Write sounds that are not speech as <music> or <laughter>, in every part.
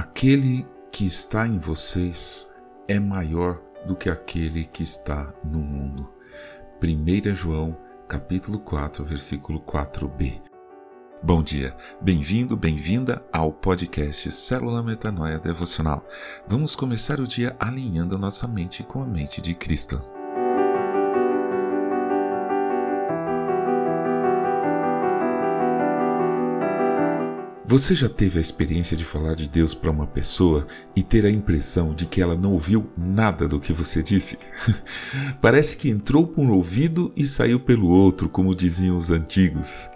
Aquele que está em vocês é maior do que aquele que está no mundo. 1 João, capítulo 4, versículo 4b. Bom dia, bem-vindo, bem-vinda ao podcast Célula Metanoia Devocional. Vamos começar o dia alinhando a nossa mente com a mente de Cristo. Você já teve a experiência de falar de Deus para uma pessoa e ter a impressão de que ela não ouviu nada do que você disse? <laughs> Parece que entrou por um ouvido e saiu pelo outro, como diziam os antigos.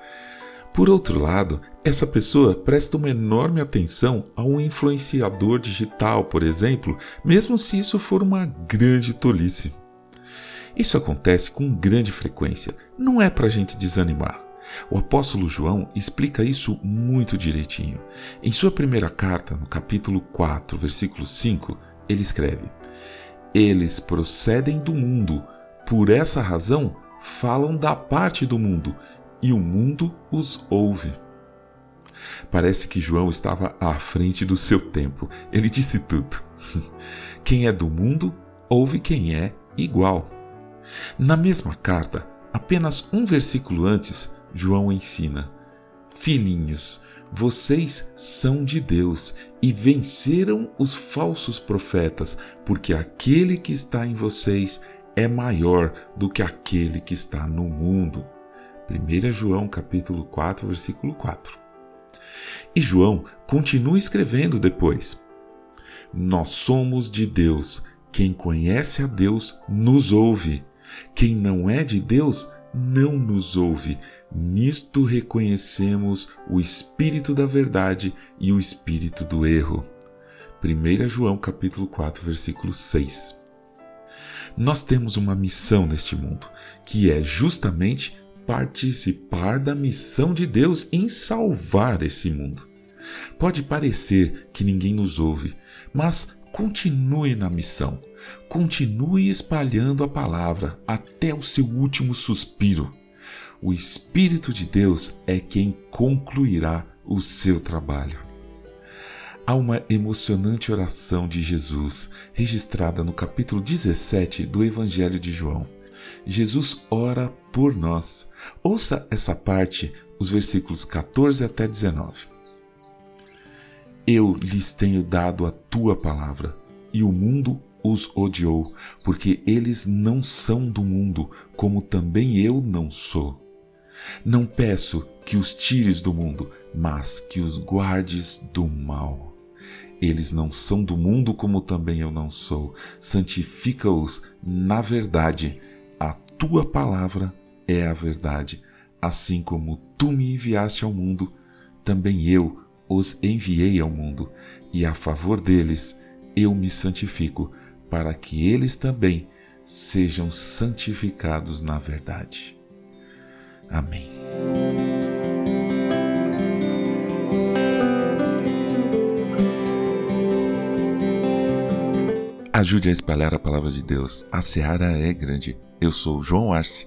Por outro lado, essa pessoa presta uma enorme atenção a um influenciador digital, por exemplo, mesmo se isso for uma grande tolice. Isso acontece com grande frequência, não é para a gente desanimar. O apóstolo João explica isso muito direitinho. Em sua primeira carta, no capítulo 4, versículo 5, ele escreve: Eles procedem do mundo, por essa razão falam da parte do mundo, e o mundo os ouve. Parece que João estava à frente do seu tempo. Ele disse tudo. <laughs> Quem é do mundo ouve quem é igual. Na mesma carta, apenas um versículo antes, João ensina: Filhinhos, vocês são de Deus e venceram os falsos profetas, porque aquele que está em vocês é maior do que aquele que está no mundo. 1 João capítulo 4, versículo 4. E João continua escrevendo depois: Nós somos de Deus. Quem conhece a Deus nos ouve. Quem não é de Deus não nos ouve. Nisto reconhecemos o espírito da verdade e o espírito do erro. 1 João capítulo 4, versículo 6. Nós temos uma missão neste mundo, que é justamente participar da missão de Deus em salvar esse mundo. Pode parecer que ninguém nos ouve, mas continue na missão, continue espalhando a palavra até o seu último suspiro. O Espírito de Deus é quem concluirá o seu trabalho. Há uma emocionante oração de Jesus registrada no capítulo 17 do Evangelho de João. Jesus ora por nós. Ouça essa parte, os versículos 14 até 19. Eu lhes tenho dado a tua palavra, e o mundo os odiou, porque eles não são do mundo, como também eu não sou. Não peço que os tires do mundo, mas que os guardes do mal. Eles não são do mundo, como também eu não sou. Santifica-os na verdade. A tua palavra é a verdade. Assim como tu me enviaste ao mundo, também eu os enviei ao mundo, e a favor deles eu me santifico, para que eles também sejam santificados na verdade. Amém. Ajude a espalhar a palavra de Deus. A seara é grande. Eu sou João Arce